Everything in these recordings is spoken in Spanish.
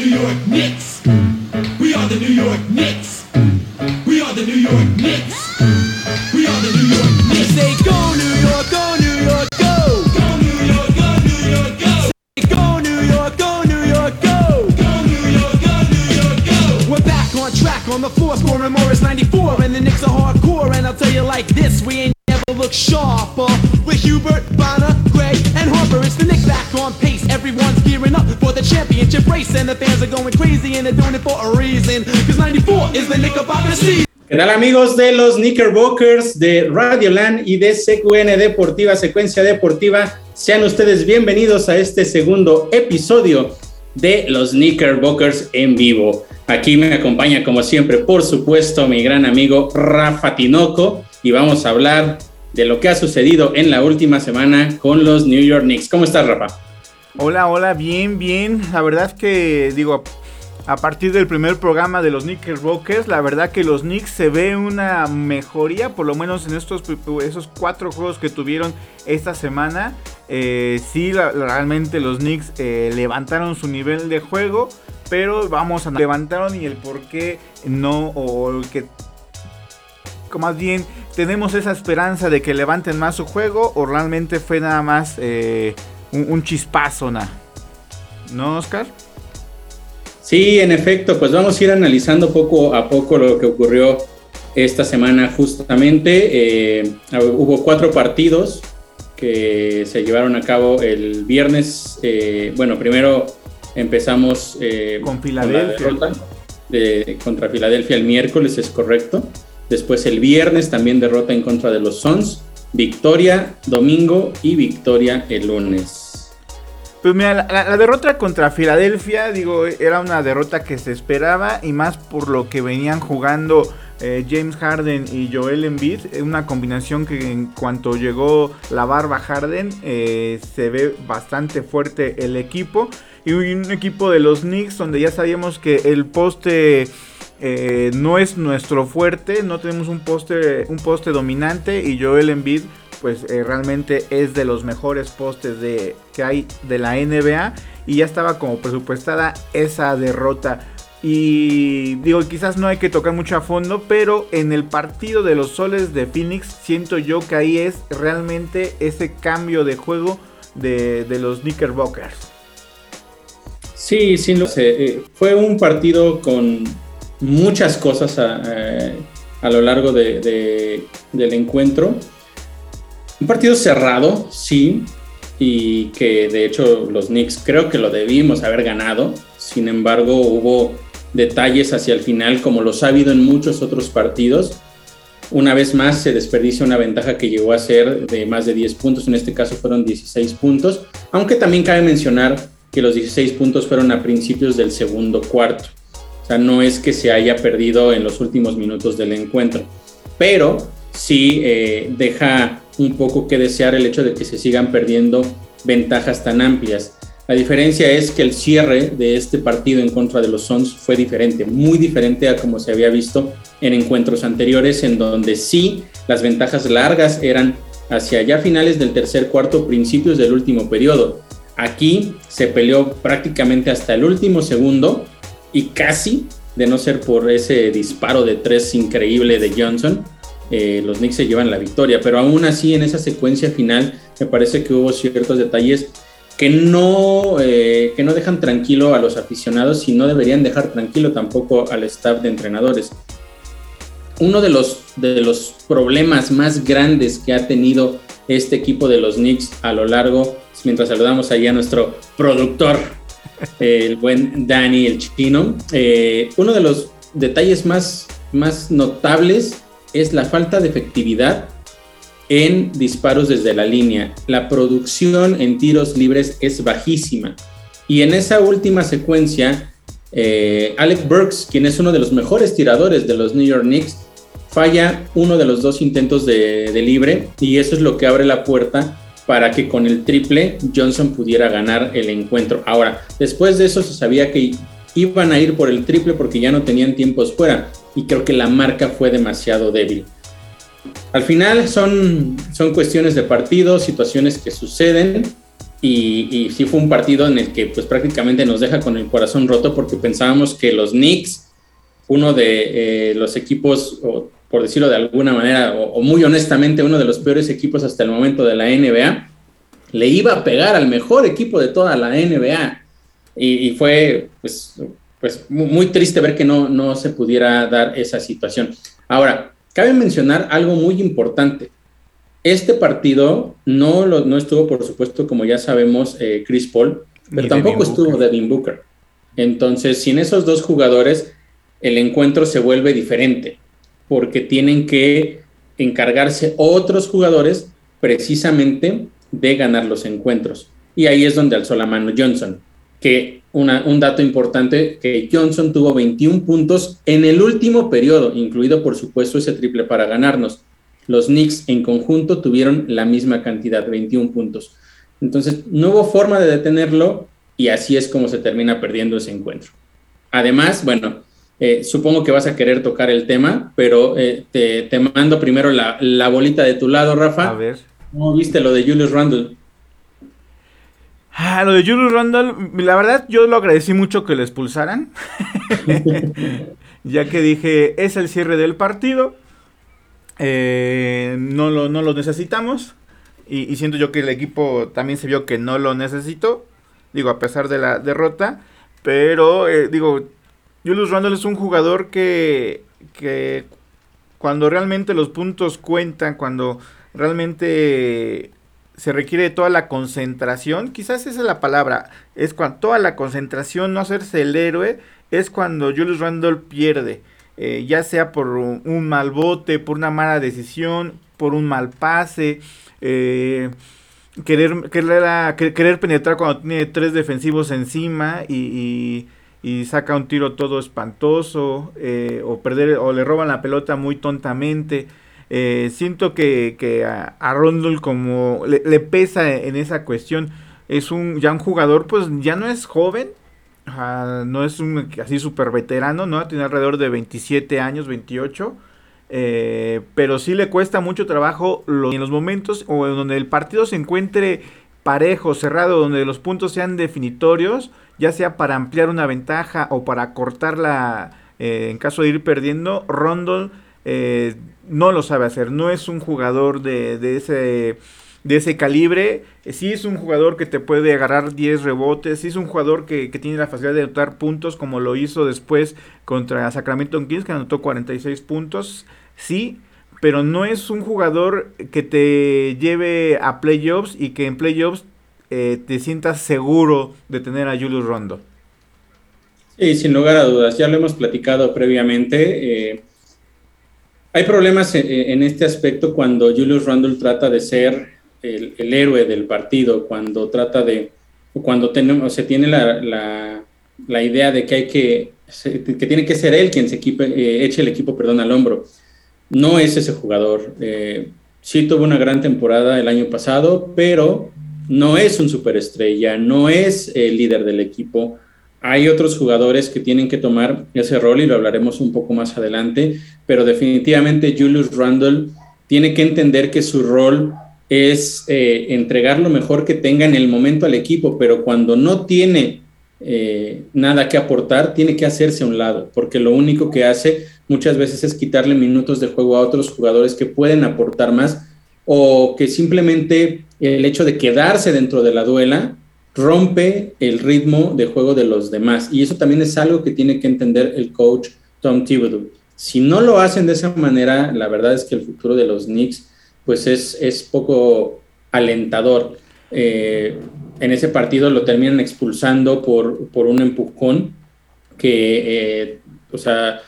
New York Knicks. We are the New York Knicks. We are the New York Knicks. We are the New York Knicks. Say go New York, go New York, go. Go New York, go New York, go. Say go New York, go New York, go. Go New York, go New York, go. We're back on track on the floor, scoring Morris 94, and the Knicks are hardcore. And I'll tell you like this, we ain't never looked sharper. With Hubert, Bonner, Gray, and Harper, it's the Knicks championship race, the fans are going crazy, and they're doing it for a reason. Cause 94 is the season. ¿Qué tal amigos de los Knickerbockers de Radioland y de CQN Deportiva, Secuencia Deportiva? Sean ustedes bienvenidos a este segundo episodio de los Knickerbockers en vivo. Aquí me acompaña como siempre, por supuesto, mi gran amigo Rafa Tinoco y vamos a hablar de lo que ha sucedido en la última semana con los New York Knicks. ¿Cómo estás, Rafa? Hola, hola, bien, bien. La verdad que, digo, a partir del primer programa de los Knickerbockers, la verdad que los Knicks se ve una mejoría, por lo menos en estos esos cuatro juegos que tuvieron esta semana. Eh, sí, realmente los Knicks eh, levantaron su nivel de juego, pero vamos a levantaron y el por qué no, o el que más bien tenemos esa esperanza de que levanten más su juego, o realmente fue nada más eh, un, un chispazo, na. ¿no, Oscar? Sí, en efecto, pues vamos a ir analizando poco a poco lo que ocurrió esta semana justamente. Eh, hubo cuatro partidos que se llevaron a cabo el viernes. Eh, bueno, primero empezamos eh, Con la Filadelfia. de- contra Filadelfia el miércoles, es correcto. Después el viernes también derrota en contra de los Suns. Victoria domingo y victoria el lunes. Pues mira, la, derrota contra Filadelfia, digo, era una derrota que se esperaba y más por lo que venían jugando eh, James Harden y Joel Embiid, una combinación que en cuanto llegó la barba Harden eh, se ve bastante fuerte el equipo y un equipo de los Knicks donde ya sabíamos que el poste eh, no es nuestro fuerte, no tenemos un poste, un poste dominante y Joel Embiid pues eh, realmente es de los mejores postes de, que hay de la NBA y ya estaba como presupuestada esa derrota. Y digo, quizás no hay que tocar mucho a fondo, pero en el partido de los soles de Phoenix siento yo que ahí es realmente ese cambio de juego de, de los Knickerbockers. Sí, sí, lo sé. Eh, fue un partido con muchas cosas a, eh, a lo largo de- de- del encuentro. Un partido cerrado, sí, y que de hecho los Knicks creo que lo debimos haber ganado. Sin embargo, hubo detalles hacia el final, como los ha habido en muchos otros partidos. Una vez más se desperdicia una ventaja que llegó a ser de más de 10 puntos, en este caso fueron 16 puntos, aunque también cabe mencionar que los 16 puntos fueron a principios del segundo cuarto. No es que se haya perdido en los últimos minutos del encuentro, pero sí eh, deja un poco que desear el hecho de que se sigan perdiendo ventajas tan amplias. La diferencia es que el cierre de este partido en contra de los Suns fue diferente, muy diferente a como se había visto en encuentros anteriores, en donde sí las ventajas largas eran hacia ya finales del tercer cuarto, principios del último periodo. Aquí se peleó prácticamente hasta el último segundo y casi, de no ser por ese disparo de tres increíble de Johnson, eh, los Knicks se llevan la victoria. Pero aún así, en esa secuencia final, me parece que hubo ciertos detalles que no, eh, que no dejan tranquilo a los aficionados y no deberían dejar tranquilo tampoco al staff de entrenadores. Uno de los, de los problemas más grandes que ha tenido este equipo de los Knicks a lo largo, mientras saludamos ahí a nuestro productor, el buen Danny el chino, eh, uno de los detalles más, más notables es la falta de efectividad en disparos desde la línea. La producción en tiros libres es bajísima. Y en esa última secuencia, eh, Alec Burks, quien es uno de los mejores tiradores de los New York Knicks, falla uno de los dos intentos de libre y eso es lo que abre la puerta para que con el triple Johnson pudiera ganar el encuentro. Ahora, después de eso se sabía que iban a ir por el triple porque ya no tenían tiempos fuera y creo que la marca fue demasiado débil. Al final son, son cuestiones de partido, situaciones que suceden Y, y, sí fue un partido en el que pues prácticamente nos deja con el corazón roto porque pensábamos que los Knicks, uno de eh, los equipos, por decirlo de alguna manera, o, muy honestamente, uno de los peores equipos hasta el momento de la NBA, le iba a pegar al mejor equipo de toda la NBA. Y, fue pues, pues muy triste ver que no, no se pudiera dar esa situación. Ahora, cabe mencionar algo muy importante. Este partido no, lo, no estuvo, por supuesto, como ya sabemos, eh, Chris Paul, pero tampoco estuvo Devin Booker. Entonces, sin esos dos jugadores, el encuentro se vuelve diferente, porque tienen que encargarse otros jugadores precisamente de ganar los encuentros. Y ahí es donde alzó la mano Johnson, que un dato importante, que Johnson tuvo 21 puntos en el último periodo, incluido por supuesto ese triple para ganarnos. Los Knicks en conjunto tuvieron la misma cantidad, 21 puntos. Entonces, no hubo forma de detenerlo y así es como se termina perdiendo ese encuentro. Además, bueno, eh, supongo que vas a querer tocar el tema, pero eh, te, mando primero la, la, bolita de tu lado, Rafa. A ver. ¿Cómo viste lo de Julius Randle? Ah, lo de Julius Randle, la verdad yo lo agradecí mucho que lo expulsaran. ya que dije, es el cierre del partido. Eh, no, lo, no lo necesitamos. Y, siento yo que el equipo también se vio que no lo necesitó. Digo, a pesar de la derrota. Pero, eh, digo, Julius Randle es un jugador que, que cuando realmente los puntos cuentan, cuando realmente se requiere toda la concentración, quizás esa es la palabra, es cuando toda la concentración, no hacerse el héroe, es cuando Julius Randle pierde, eh, ya sea por un, mal bote, por una mala decisión, por un mal pase, eh, querer, querer, penetrar cuando tiene tres defensivos encima y, saca un tiro todo espantoso, eh, o perder, o le roban la pelota muy tontamente. Eh, siento que, a, a, como le, pesa en esa cuestión. Es un ya un jugador, pues ya no es joven, no es un así súper veterano, ¿no? Tiene alrededor de 27 años, 28. Eh, pero sí le cuesta mucho trabajo en los momentos o en donde el partido se encuentre parejo, cerrado, donde los puntos sean definitorios, ya sea para ampliar una ventaja o para cortarla eh, en caso de ir perdiendo, Rondon eh, no lo sabe hacer, no es un jugador de, de ese de ese calibre. Eh, sí es un jugador que te puede agarrar 10 rebotes. Sí es un jugador que, tiene la facilidad de anotar puntos como lo hizo después contra Sacramento Kings que anotó 46 puntos. Sí, pero no es un jugador que te lleve a playoffs y que en playoffs eh, te sientas seguro de tener a Julius Rondo. Sí, sin lugar a dudas. Ya lo hemos platicado previamente. Hay problemas en, este aspecto cuando Julius Randle trata de ser el, héroe del partido, cuando trata de, cuando tenemos, se tiene la, la, idea de que hay que, que tiene que ser él quien se equipe, eh, eche el equipo, perdón, al hombro. No es ese jugador. Eh, sí tuvo una gran temporada el año pasado, pero no es un superestrella, no es el líder del equipo hay otros jugadores que tienen que tomar ese rol y lo hablaremos un poco más adelante, pero definitivamente Julius Randle tiene que entender que su rol es eh, entregar lo mejor que tenga en el momento al equipo, pero cuando no tiene eh, nada que aportar, tiene que hacerse a un lado, porque lo único que hace muchas veces es quitarle minutos de juego a otros jugadores que pueden aportar más o que simplemente el hecho de quedarse dentro de la duela rompe el ritmo de juego de los demás. Y eso también es algo que tiene que entender el coach Tom Thibodeau. Si no lo hacen de esa manera, la verdad es que el futuro de los Knicks pues es, es poco alentador. Eh, en ese partido lo terminan expulsando por, por un empujón que, eh, o sea,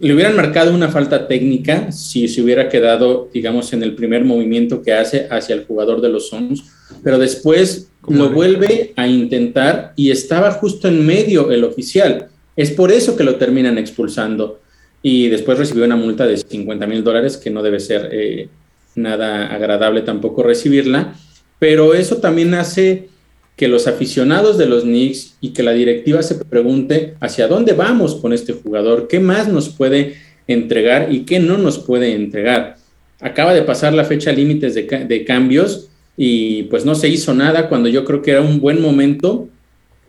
le hubieran marcado una falta técnica si se hubiera quedado, digamos, en el primer movimiento que hace hacia el jugador de los Suns, pero después lo vuelve a intentar y estaba justo en medio el oficial. Es por eso que lo terminan expulsando. Y después recibió una multa de 50 mil dólares, que no debe ser eh, nada agradable tampoco recibirla, pero eso también hace que los aficionados de los Knicks y que la directiva se pregunte hacia dónde vamos con este jugador, qué más nos puede entregar y qué no nos puede entregar. Acaba de pasar la fecha límites de, cambios y pues no se hizo nada cuando yo creo que era un buen momento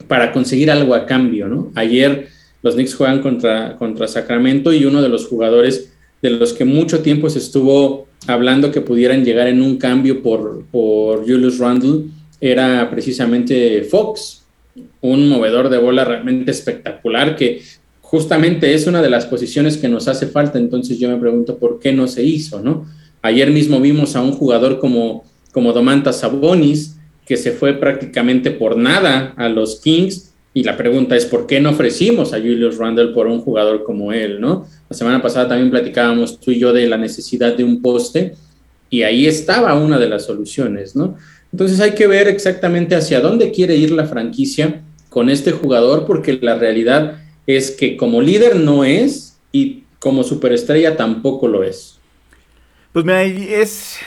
para conseguir algo a cambio, ¿no? Ayer los Knicks juegan contra, contra Sacramento y uno de los jugadores de los que mucho tiempo se estuvo hablando que pudieran llegar en un cambio por, por Julius Randle era precisamente Fox, un movedor de bola realmente espectacular que justamente es una de las posiciones que nos hace falta, entonces yo me pregunto por qué no se hizo, ¿no? Ayer mismo vimos a un jugador como, como Domantas Sabonis, que se fue prácticamente por nada a los Kings, y la pregunta es, ¿por qué no ofrecimos a Julius Randle por un jugador como él, no? La semana pasada también platicábamos tú y yo de la necesidad de un poste, y ahí estaba una de las soluciones, ¿no? Entonces hay que ver exactamente hacia dónde quiere ir la franquicia con este jugador, porque la realidad es que como líder no es y como superestrella tampoco lo es. Pues mira, es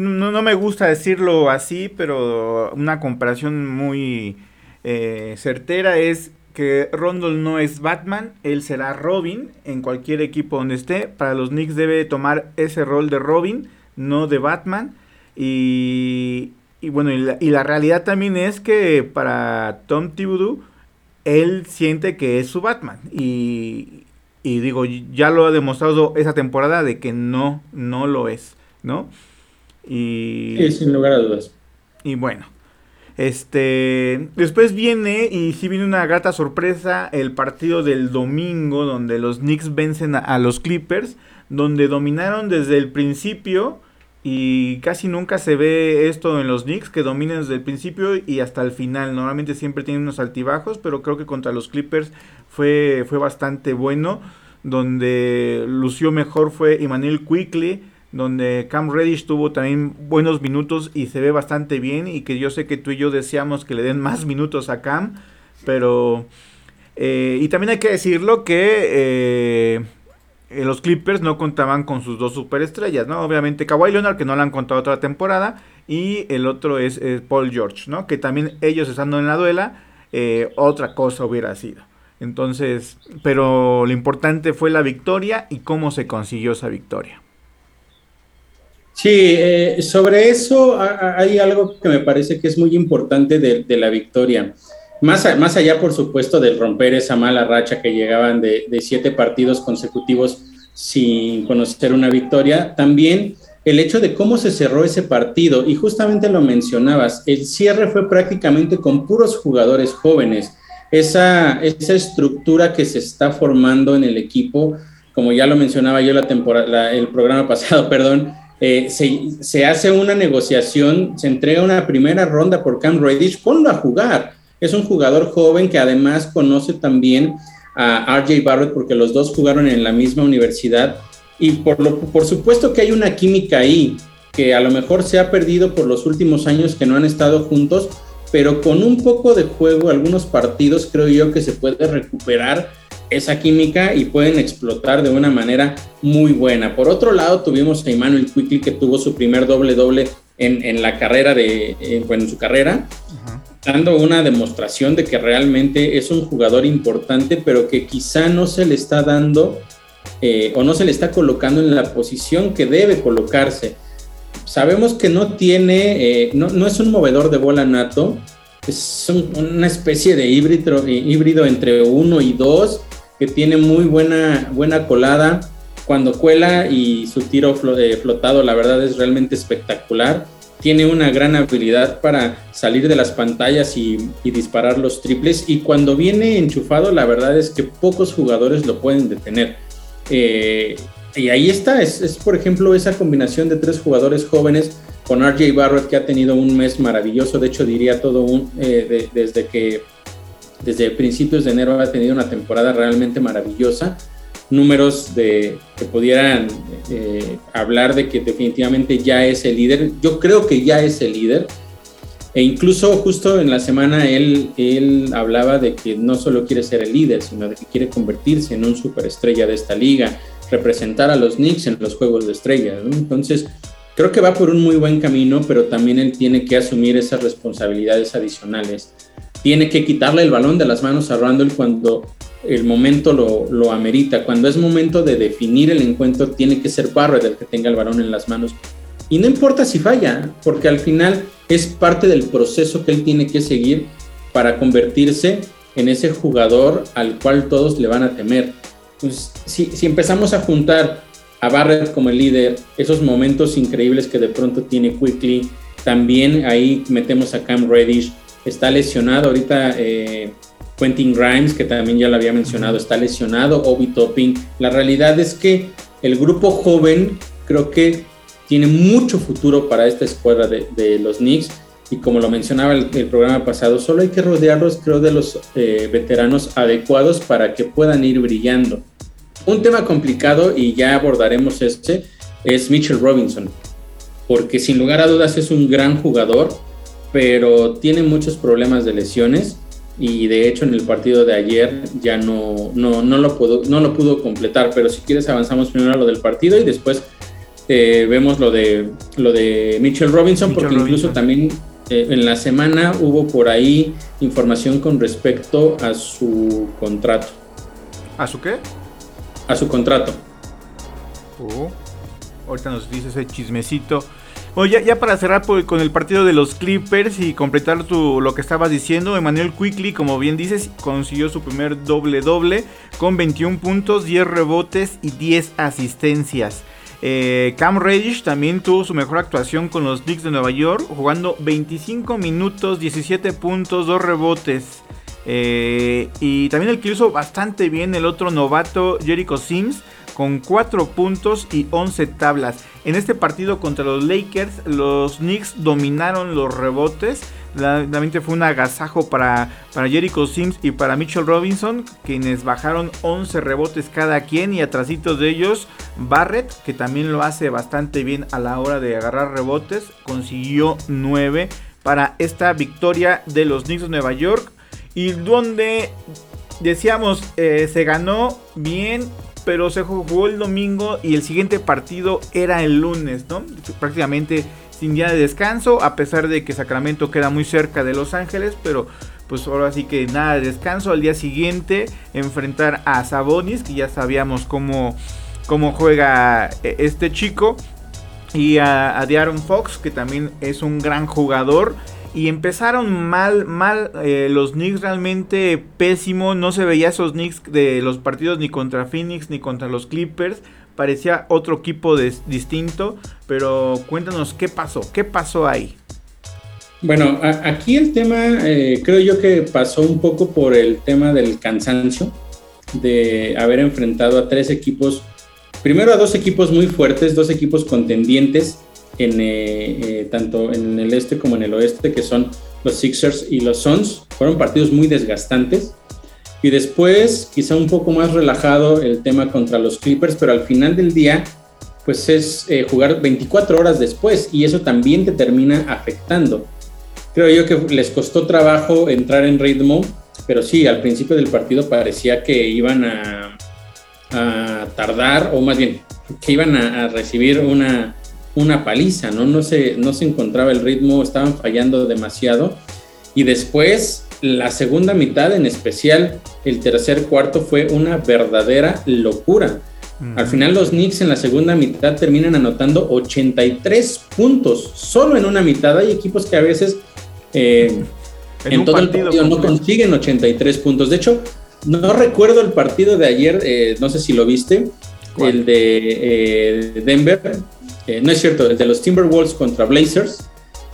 no, me gusta decirlo así, pero una comparación muy eh, certera es que Rondell no es Batman, él será Robin en cualquier equipo donde esté. Para los Knicks debe tomar ese rol de Robin, no de Batman. Y, y bueno, y la, y la, realidad también es que para Tom Thibodeau él siente que es su Batman. Y, y digo, ya lo ha demostrado esa temporada de que no, no lo es, ¿no? Y, sí, sin lugar a dudas. Y bueno, este, después viene, y sí viene una grata sorpresa, el partido del domingo, donde los Knicks vencen a, a los Clippers, donde dominaron desde el principio y casi nunca se ve esto en los Knicks, que dominan desde el principio y hasta el final. Normalmente siempre tienen unos altibajos, pero creo que contra los Clippers fue, fue bastante bueno. Donde lució mejor fue Emmanuel Quickly, donde Cam Reddish tuvo también buenos minutos y se ve bastante bien. Y que yo sé que tú y yo deseamos que le den más minutos a Cam, pero... Eh, y también hay que decirlo que... Eh, los Clippers no contaban con sus dos superestrellas, ¿no? Obviamente Kawhi Leonard, que no le han contado otra temporada, y el otro es, Paul George, ¿no? Que también ellos estando en la duela, eh, otra cosa hubiera sido. Entonces, pero lo importante fue la victoria y cómo se consiguió esa victoria. Sí, eh, sobre eso hay algo que me parece que es muy importante de, la victoria. Más, más, allá, por supuesto, de romper esa mala racha que llegaban de, de, siete partidos consecutivos sin conocer una victoria, también el hecho de cómo se cerró ese partido, y justamente lo mencionabas, el cierre fue prácticamente con puros jugadores jóvenes. Esa, esa estructura que se está formando en el equipo, como ya lo mencionaba yo la temporada, el programa pasado, perdón, eh, se, se, hace una negociación, se entrega una primera ronda por Cam Reddish, ponlo a jugar es un jugador joven que además conoce también a RJ Barrett porque los dos jugaron en la misma universidad y por, lo, por supuesto que hay una química ahí que a lo mejor se ha perdido por los últimos años que no han estado juntos, pero con un poco de juego, algunos partidos creo yo que se puede recuperar esa química y pueden explotar de una manera muy buena. Por otro lado, tuvimos a Emmanuel Quickly que tuvo su primer doble doble en, en la carrera de, bueno, en su carrera dando una demostración de que realmente es un jugador importante, pero que quizá no se le está dando eh, o no se le está colocando en la posición que debe colocarse. Sabemos que no tiene, eh, no, es un movedor de bola nato, es una especie de híbrido, eh, híbrido entre uno y dos, que tiene muy buena, buena colada. Cuando cuela y su tiro flotado, la verdad es realmente espectacular tiene una gran habilidad para salir de las pantallas y, disparar los triples. Y cuando viene enchufado la verdad es que pocos jugadores lo pueden detener. Eh, y ahí está, es, por ejemplo esa combinación de tres jugadores jóvenes con RJ Barrett que ha tenido un mes maravilloso, de hecho diría todo un, eh, desde que desde principios de enero ha tenido una temporada realmente maravillosa números de, que pudieran eh, hablar de que definitivamente ya es el líder. Yo creo que ya es el líder. E incluso justo en la semana él, él hablaba de que no solo quiere ser el líder, sino de que quiere convertirse en un superestrella de esta liga, representar a los Knicks en los Juegos de Estrellas. Entonces, creo que va por un muy buen camino, pero también él tiene que asumir esas responsabilidades adicionales. Tiene que quitarle el balón de las manos a Randall cuando el momento lo, amerita. Cuando es momento de definir el encuentro, tiene que ser Barrett el que tenga el balón en las manos Y no importa si falla, porque al final es parte del proceso que él tiene que seguir para convertirse en ese jugador al cual todos le van a temer. Entonces, si, si empezamos a juntar a Barrett como el líder, esos momentos increíbles que de pronto tiene Quickly, también ahí metemos a Cam Reddish, está lesionado ahorita eh, Quentin Grimes, que también ya lo había mencionado, está lesionado, Obi Topping. La realidad es que el grupo joven creo que tiene mucho futuro para esta escuadra de, los Knicks y como lo mencionaba el, programa pasado, solo hay que rodearlos, creo, de los eh, veteranos adecuados para que puedan ir brillando. Un tema complicado, y ya abordaremos este, es Mitchell Robinson, porque sin lugar a dudas es un gran jugador, pero tiene muchos problemas de lesiones y de hecho en el partido de ayer ya no, no, no, lo, pudo, no lo pudo completar, pero si quieres avanzamos primero a lo del partido y después eh, vemos lo de, lo de Mitchell Robinson, porque incluso también eh, en la semana hubo por ahí información con respecto a su contrato. ¿A su qué? A su contrato. Oh, ahorita nos dice ese chismecito. Oye, ya, para cerrar con el partido de los Clippers y completar lo que estabas diciendo, Emmanuel Quickly, como bien dices, consiguió su primer doble-doble con 21 puntos, 10 rebotes y 10 asistencias. Eh, Cam Reddish también tuvo su mejor actuación con los Knicks de Nueva York, jugando 25 minutos, 17 puntos, 2 rebotes. Eh, y también el que hizo bastante bien el otro novato, Jericho Sims, con 4 puntos y 11 tablas. En este partido contra los Lakers, los Knicks dominaron los rebotes. Realmente fue un agasajo para, para Jericho Sims y para Mitchell Robinson, quienes bajaron 11 rebotes cada quien y atrasitos de ellos Barrett, que también lo hace bastante bien a la hora de agarrar rebotes, consiguió 9 para esta victoria de los Knicks de Nueva York y donde decíamos eh, se ganó bien pero se jugó el domingo y el siguiente partido era el lunes, ¿no? Prácticamente sin día de descanso, a pesar de que Sacramento queda muy cerca de Los Ángeles, pero pues ahora sí que nada de descanso. Al día siguiente enfrentar a Sabonis, que ya sabíamos cómo, cómo juega eh, este chico, y a, a Fox, que también es un gran jugador. Y empezaron mal, mal eh, los Knicks realmente pésimo. No se veía esos Knicks de los partidos ni contra Phoenix ni contra los Clippers. Parecía otro equipo distinto. Pero cuéntanos qué pasó, qué pasó ahí. Bueno, aquí el tema eh, creo yo que pasó un poco por el tema del cansancio de haber enfrentado a tres equipos, primero a dos equipos muy fuertes, dos equipos contendientes en, eh, eh, tanto en el este como en el oeste, que son los Sixers y los Suns. Fueron partidos muy desgastantes. Y después, quizá un poco más relajado el tema contra los Clippers, pero al final del día, pues es eh, jugar 24 horas después y eso también te termina afectando. Creo yo que les costó trabajo entrar en ritmo, pero sí, al principio del partido parecía que iban a, a tardar, o más bien, que iban a recibir una, una paliza, ¿no? No se, no se encontraba el ritmo, estaban fallando demasiado. Y después, la segunda mitad, en especial el tercer cuarto, fue una verdadera locura. Al final los Knicks en la segunda mitad terminan anotando 83 puntos, solo en una mitad. Hay equipos que a veces eh, en, todo el partido no consiguen 83 puntos. De hecho, no recuerdo el partido de ayer, eh, no sé si lo viste, el de eh, Denver, eh, no es cierto, el de los Timberwolves contra Blazers.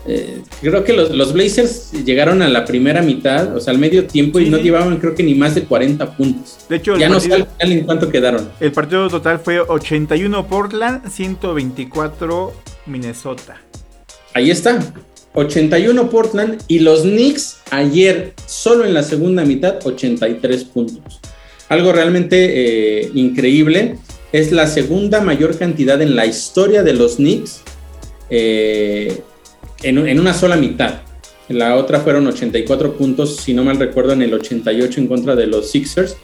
Eh, creo que los, Blazers llegaron a la primera mitad, o sea, al medio tiempo, y no llevaban, creo que ni más de 40 puntos. De hecho, ya no sé en cuánto quedaron. El partido total fue 81 Portland, 124 Minnesota. Ahí está. 81 Portland y los Knicks ayer, solo en la segunda mitad, 83 puntos. Algo realmente eh, increíble es la segunda mayor cantidad en la historia de los Knicks eh, en, una sola mitad. La otra fueron 84 puntos, si no mal recuerdo, en el 88 en contra de los Sixers.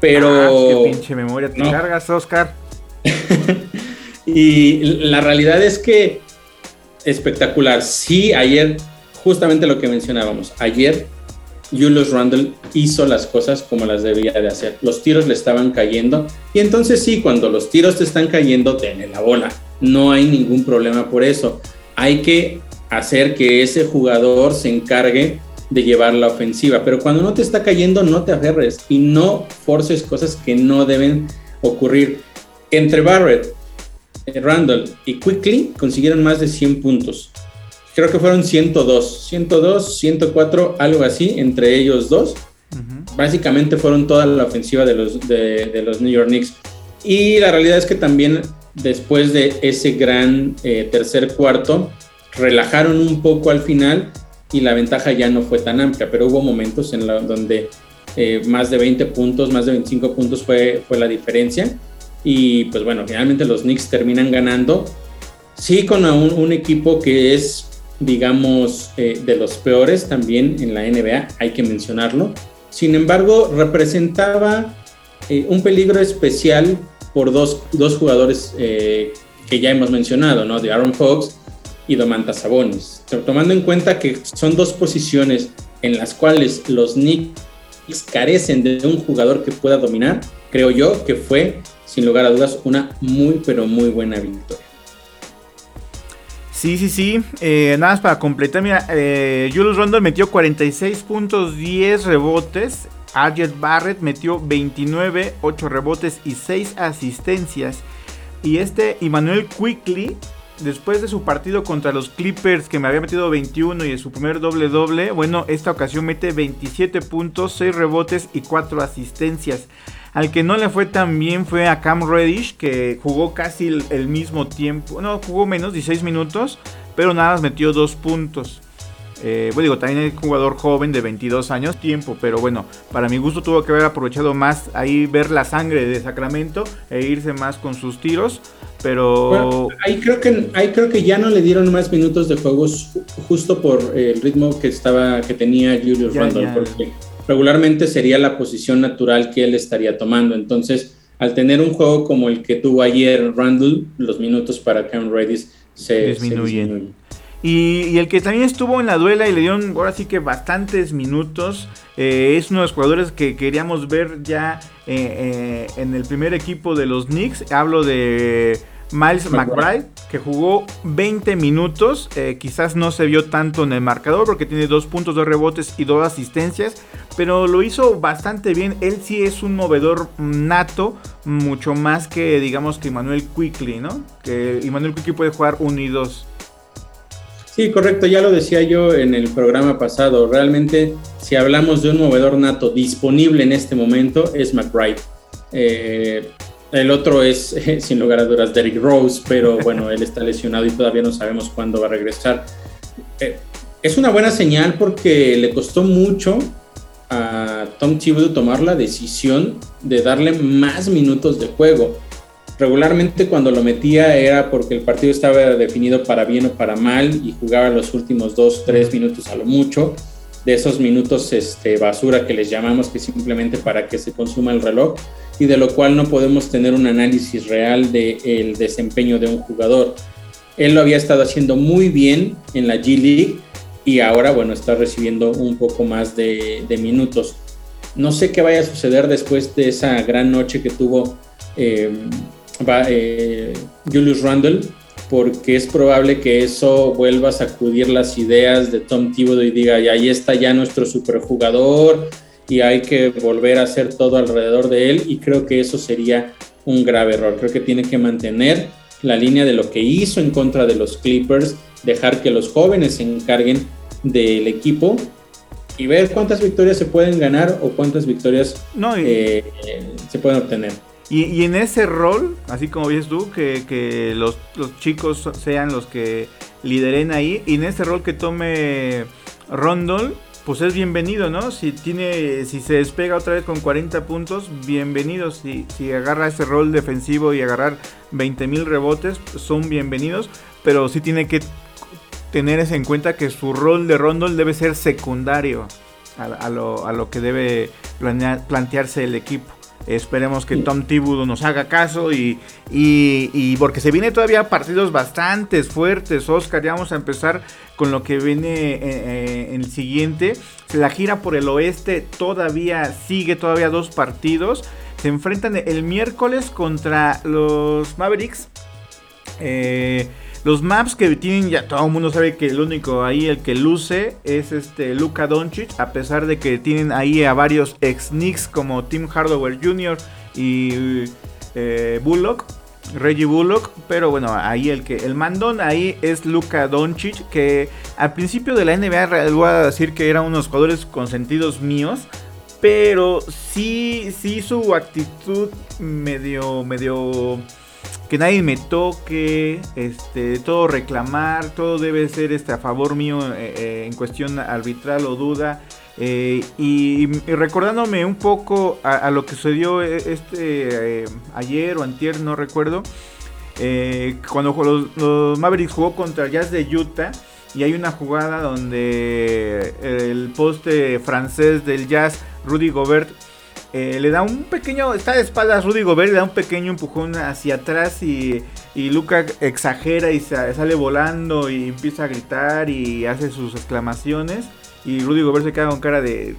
Pero. Ah, qué pinche memoria te cargas, Oscar. y la realidad es que espectacular. Sí, ayer, justamente lo que mencionábamos, ayer Julius Randle hizo las cosas como las debía de hacer. Los tiros le estaban cayendo y entonces sí, cuando los tiros te están cayendo, ten la bola. No hay ningún problema por eso. Hay que hacer que ese jugador se encargue de llevar la ofensiva. Pero cuando no te está cayendo, no te aferres y no forces cosas que no deben ocurrir. Entre Barrett, eh, Randall y Quickly consiguieron más de 100 puntos. Creo que fueron 102, 102, 104, algo así, entre ellos dos. Básicamente fueron toda la ofensiva de los, de, los New York Knicks. Y la realidad es que también después de ese gran eh, tercer cuarto, relajaron un poco al final y la ventaja ya no fue tan amplia, pero hubo momentos en la, donde eh, más de 20 puntos, más de 25 puntos fue, fue la diferencia. Y pues bueno, finalmente los Knicks terminan ganando. Sí, con un, equipo que es, digamos, eh, de los peores también en la NBA, hay que mencionarlo. Sin embargo, representaba eh, un peligro especial por dos, dos jugadores que ya hemos mencionado, ¿no? De Aaron Fox y Domantas Sabonis. Tomando en cuenta que son dos posiciones en las cuales los Knicks carecen de un jugador que pueda dominar, creo yo que fue, sin lugar a dudas, una muy, pero muy buena victoria. Sí, sí, sí. Eh, nada más para completar, mira, eh, Julius Randle metió 46 puntos, 10 rebotes. Arjet Barrett metió 29, 8 rebotes y 6 asistencias. Y este Emmanuel Quickly después de su partido contra los Clippers que me había metido 21 y en su primer doble doble, bueno, esta ocasión mete 27 puntos, 6 rebotes y 4 asistencias. Al que no le fue tan bien fue a Cam Reddish, que jugó casi el, mismo tiempo, no, jugó menos, 16 minutos, pero nada más metió 2 puntos. Eh, bueno, digo, también es jugador joven de 22 años, tiempo, pero bueno, para mi gusto tuvo que haber aprovechado más ahí ver la sangre de Sacramento e irse más con sus tiros, pero... ahí, creo que, ahí creo que ya no le dieron más minutos de juegos justo por el ritmo que, estaba, que tenía Julius Randle, porque regularmente sería la posición natural que él estaría tomando, entonces al tener un juego como el que tuvo ayer Randle, los minutos para Cam Redis se disminuyen. Y, el que también estuvo en la duela y le dieron ahora sí que bastantes minutos. Eh, es uno de los jugadores que queríamos ver ya eh, eh, en el primer equipo de los Knicks. Hablo de Miles McBride, que jugó 20 minutos. quizás no se vio tanto en el marcador porque tiene dos puntos, dos rebotes y dos asistencias. Pero lo hizo bastante bien. Él sí es un movedor nato, mucho más que digamos que Emmanuel Quickly, ¿no? Que Emmanuel Quickly puede jugar 1 y 2. Sí, correcto, ya lo decía yo en el programa pasado. Realmente, si hablamos de un movedor nato disponible en este momento, es McBride. Eh, el otro es, sin lugar a dudas, Derrick Rose, pero bueno, él está lesionado y todavía no sabemos cuándo va a regresar. Eh, es una buena señal porque le costó mucho a Tom Thibodeau tomar la decisión de darle más minutos de juego regularmente cuando lo metía era porque el partido estaba definido para bien o para mal y jugaba los últimos dos, tres minutos a lo mucho. De esos minutos este, basura que les llamamos, que simplemente para que se consuma el reloj y de lo cual no podemos tener un análisis real del desempeño de un jugador. Él lo había estado haciendo muy bien en la G League y ahora, bueno, está recibiendo un poco más de, minutos. No sé qué vaya a suceder después de esa gran noche que tuvo eh, va, eh, Julius Randle, porque es probable que eso vuelva a sacudir las ideas de Tom Thibodeau y diga, y ahí está ya nuestro superjugador y hay que volver a hacer todo alrededor de él y creo que eso sería un grave error. Creo que tiene que mantener la línea de lo que hizo en contra de los Clippers, dejar que los jóvenes se encarguen del equipo y ver cuántas victorias se pueden ganar o cuántas victorias eh, se pueden obtener. Y, en ese rol, así como ves tú, que, los, chicos sean los que lideren ahí, y en ese rol que tome Rondol, pues es bienvenido, ¿no? Si tiene, si se despega otra vez con 40 puntos, bienvenido. Si, si agarra ese rol defensivo y agarrar 20 mil rebotes, son bienvenidos. Pero sí tiene que tener en cuenta que su rol de Rondol debe ser secundario a, lo, a lo, que debe plantearse el equipo. Esperemos que Tom Thibodeau nos haga caso y, y, porque se viene todavía partidos bastante fuertes, Oscar. Ya vamos a empezar con lo que viene eh, eh, en el siguiente. La gira por el oeste todavía sigue, todavía dos partidos. Se enfrentan el miércoles contra los Mavericks Eh, los maps que tienen, ya todo el mundo sabe que el único ahí, el que luce, es este Luka Doncic, a pesar de que tienen ahí a varios ex Knicks como Tim Hardaway Jr. y eh, Bullock. Reggie Bullock, pero bueno, ahí el que el mandón ahí es Luka Doncic, que al principio de la NBA voy a decir que eran unos jugadores consentidos míos, pero sí, sí su actitud medio, medio que nadie me toque, este, todo reclamar, todo debe ser este, a favor mío eh, eh, en cuestión arbitral o duda. Eh, y, recordándome un poco a, lo que sucedió este ayer o antier, no recuerdo, cuando los, Mavericks jugó contra Jazz de Utah y hay una jugada donde el poste francés del Jazz, Rudy Gobert, eh, le da un pequeño, está de espaldas Rudy Gobert, le da un pequeño empujón hacia atrás y, y Luca exagera y sale volando y empieza a gritar y hace sus exclamaciones. Y Rudy Gobert se queda con cara de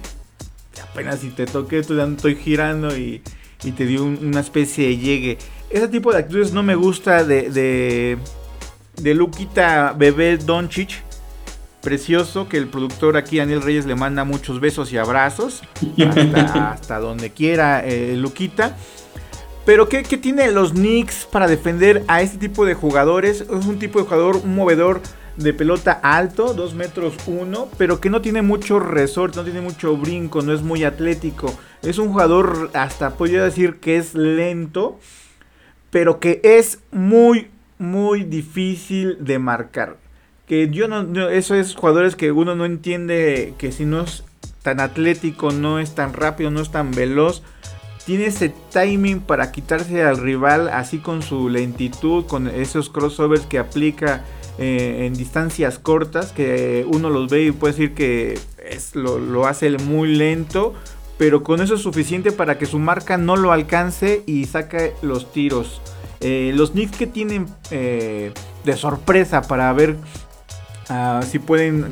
apenas si te toqué, estoy girando y, y te dio una especie de llegue. Ese tipo de actitudes no me gusta de, de, de Luquita Bebé Doncic precioso que el productor aquí, Daniel Reyes, le manda muchos besos y abrazos hasta, donde quiera, eh, Luquita. Pero ¿qué, tiene los Knicks para defender a este tipo de jugadores? Es un tipo de jugador, un movedor de pelota alto, 2 metros 1, pero que no tiene mucho resorte, no tiene mucho brinco, no es muy atlético. Es un jugador, hasta podría decir que es lento, pero que es muy, muy difícil de marcar que yo no, eso es jugadores que uno no entiende que si no es tan atlético, no es tan rápido, no es tan veloz, tiene ese timing para quitarse al rival así con su lentitud, con esos crossovers que aplica eh, en distancias cortas, que uno los ve y puede decir que es, lo, hace muy lento, pero con eso es suficiente para que su marca no lo alcance y saque los tiros. Eh, los Knicks que tienen eh, de sorpresa para ver uh, si pueden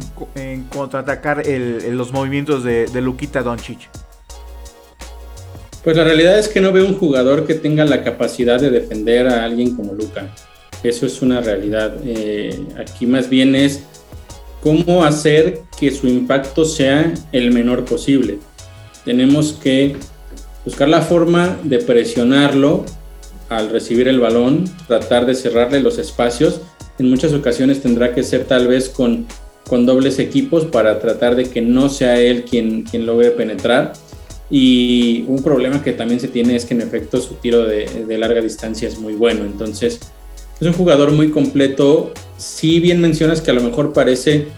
contraatacar los movimientos de, de Luquita Doncic. Pues la realidad es que no veo un jugador que tenga la capacidad de defender a alguien como Luca. Eso es una realidad. Eh, aquí más bien es cómo hacer que su impacto sea el menor posible. Tenemos que buscar la forma de presionarlo al recibir el balón, tratar de cerrarle los espacios en muchas ocasiones tendrá que ser tal vez con, con dobles equipos para tratar de que no sea él quien, quien logre penetrar. Y un problema que también se tiene es que en efecto su tiro de, de larga distancia es muy bueno. Entonces es un jugador muy completo. Si bien mencionas que a lo mejor parece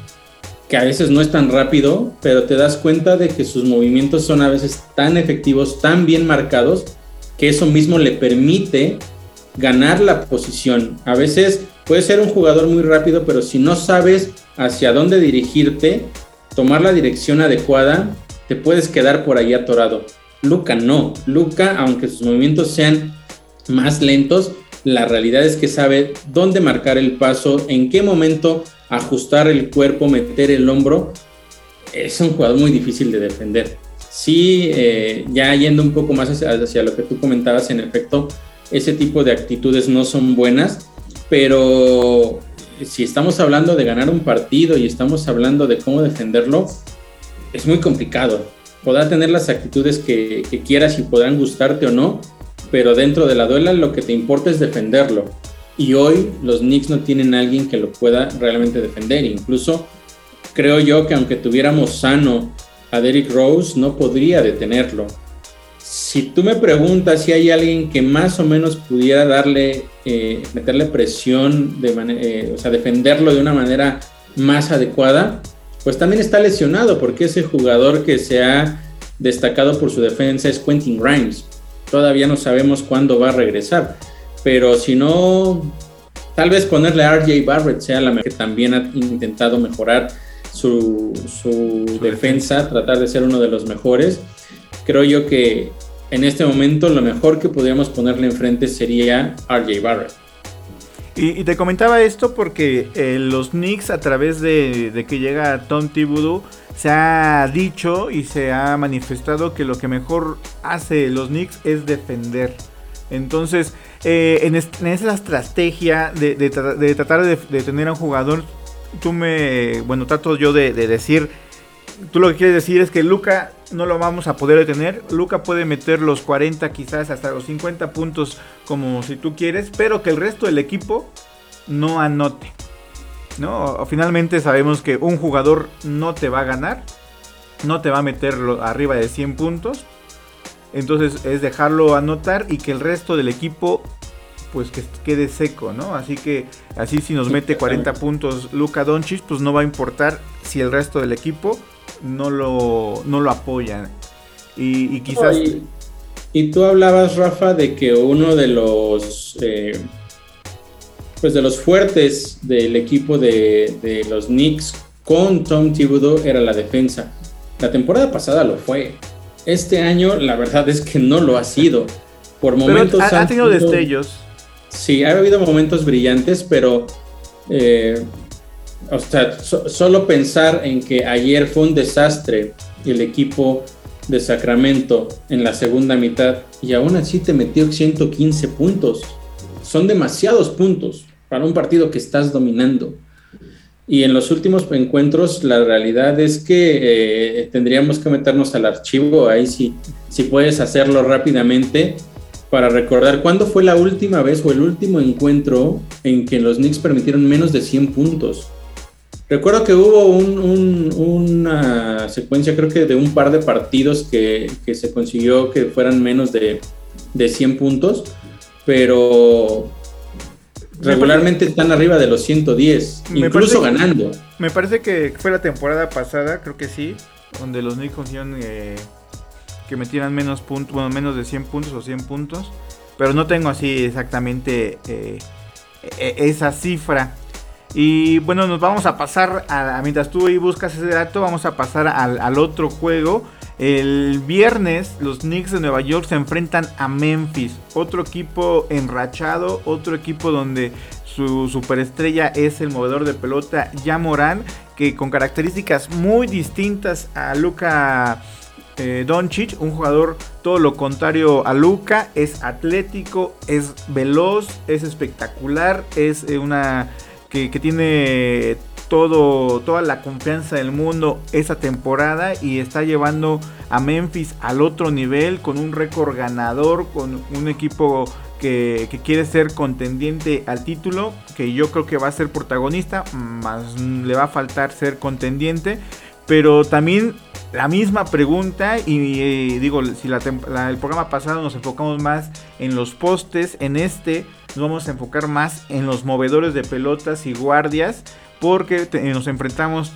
que a veces no es tan rápido, pero te das cuenta de que sus movimientos son a veces tan efectivos, tan bien marcados, que eso mismo le permite ganar la posición. A veces puede ser un jugador muy rápido, pero si no sabes hacia dónde dirigirte, tomar la dirección adecuada, te puedes quedar por ahí atorado. Luca no. Luca, aunque sus movimientos sean más lentos, la realidad es que sabe dónde marcar el paso, en qué momento ajustar el cuerpo, meter el hombro. Es un jugador muy difícil de defender. Sí, eh, ya yendo un poco más hacia, hacia, lo que tú comentabas, en efecto, ese tipo de actitudes no son buenas, pero si estamos hablando de ganar un partido y estamos hablando de cómo defenderlo, es muy complicado. Podrá tener las actitudes que, quieras y podrán gustarte o no, pero dentro de la duela lo que te importa es defenderlo. Y hoy los Knicks no tienen a alguien que lo pueda realmente defender. Incluso creo yo que aunque tuviéramos sano a Derrick Rose, no podría detenerlo si tú me preguntas si hay alguien que más o menos pudiera darle, eh, meterle presión, de eh, o sea, defenderlo de una manera más adecuada, pues también está lesionado, porque ese jugador que se ha destacado por su defensa es Quentin Grimes. Todavía no sabemos cuándo va a regresar, pero si no, tal vez ponerle a RJ Barrett sea la que también ha intentado mejorar su, su defensa, tratar de ser uno de los mejores. Creo yo que en este momento lo mejor que podríamos ponerle enfrente sería RJ Barrett. Y, te comentaba esto porque eh, los Knicks a través de, que llega Tom Thibodeau se ha dicho y se ha manifestado que lo que mejor hace los Knicks es defender. Entonces, eh, en, esa estrategia de, tratar de, tener a un jugador, tú me, bueno, trato yo de, decir, tú lo que quieres decir es que Luca no lo vamos a poder detener. Luca puede meter los 40, quizás hasta los 50 puntos como si tú quieres, pero que el resto del equipo no anote. ¿no? Finalmente sabemos que un jugador no te va a ganar, no te va a meter arriba de 100 puntos. Entonces es dejarlo anotar y que el resto del equipo pues que quede seco, ¿no? Así que así si nos mete 40 puntos Luka Doncic, pues no va a importar si el resto del equipo no lo, no lo apoyan. Y, quizás... y, tú hablabas, Rafa, de que uno de los... Eh, pues de los fuertes del equipo de, los Knicks con Tom Thibodeau era la defensa. La temporada pasada lo fue. Este año la verdad es que no lo ha sido. Por momentos... ha, tenido destellos. Sí, ha habido momentos brillantes, pero... Eh, o sea, solo pensar en que ayer fue un desastre el equipo de Sacramento en la segunda mitad y aún así te metió 115 puntos. Son demasiados puntos para un partido que estás dominando. Y en los últimos encuentros la realidad es que eh, tendríamos que meternos al archivo, ahí si puedes hacerlo rápidamente, para recordar cuándo fue la última vez o el último encuentro en que los Knicks permitieron menos de 100 puntos. Recuerdo que hubo una secuencia, creo que de un par de partidos que, se consiguió que fueran menos de, de 100 puntos, pero regularmente están arriba de los 110, incluso ganando. Me parece que fue la temporada pasada, creo que sí, donde los Knicks consiguieron eh, que metieran menos puntos, bueno, menos de 100 puntos o 100 puntos, pero no tengo así exactamente eh, e-, esa cifra. Y bueno, nos vamos a pasar, a, mientras tú ahí buscas ese dato, vamos a pasar al, otro juego. El viernes los Knicks de Nueva York se enfrentan a Memphis, otro equipo enrachado, otro equipo donde su superestrella es el movedor de pelota Yamoran, que con características muy distintas a Luka eh, Doncic, un jugador todo lo contrario a Luka, es atlético, es veloz, es espectacular, es eh, una que, que tiene todo, toda la confianza del mundo esa temporada y está llevando a Memphis al otro nivel con un récord ganador, con un equipo que, quiere ser contendiente al título, que yo creo que va a ser protagonista, más le va a faltar ser contendiente. Pero también la misma pregunta y digo, si el programa pasado nos enfocamos más en los postes, en este nos vamos a enfocar más en los movedores de pelotas y guardias porque nos enfrentamos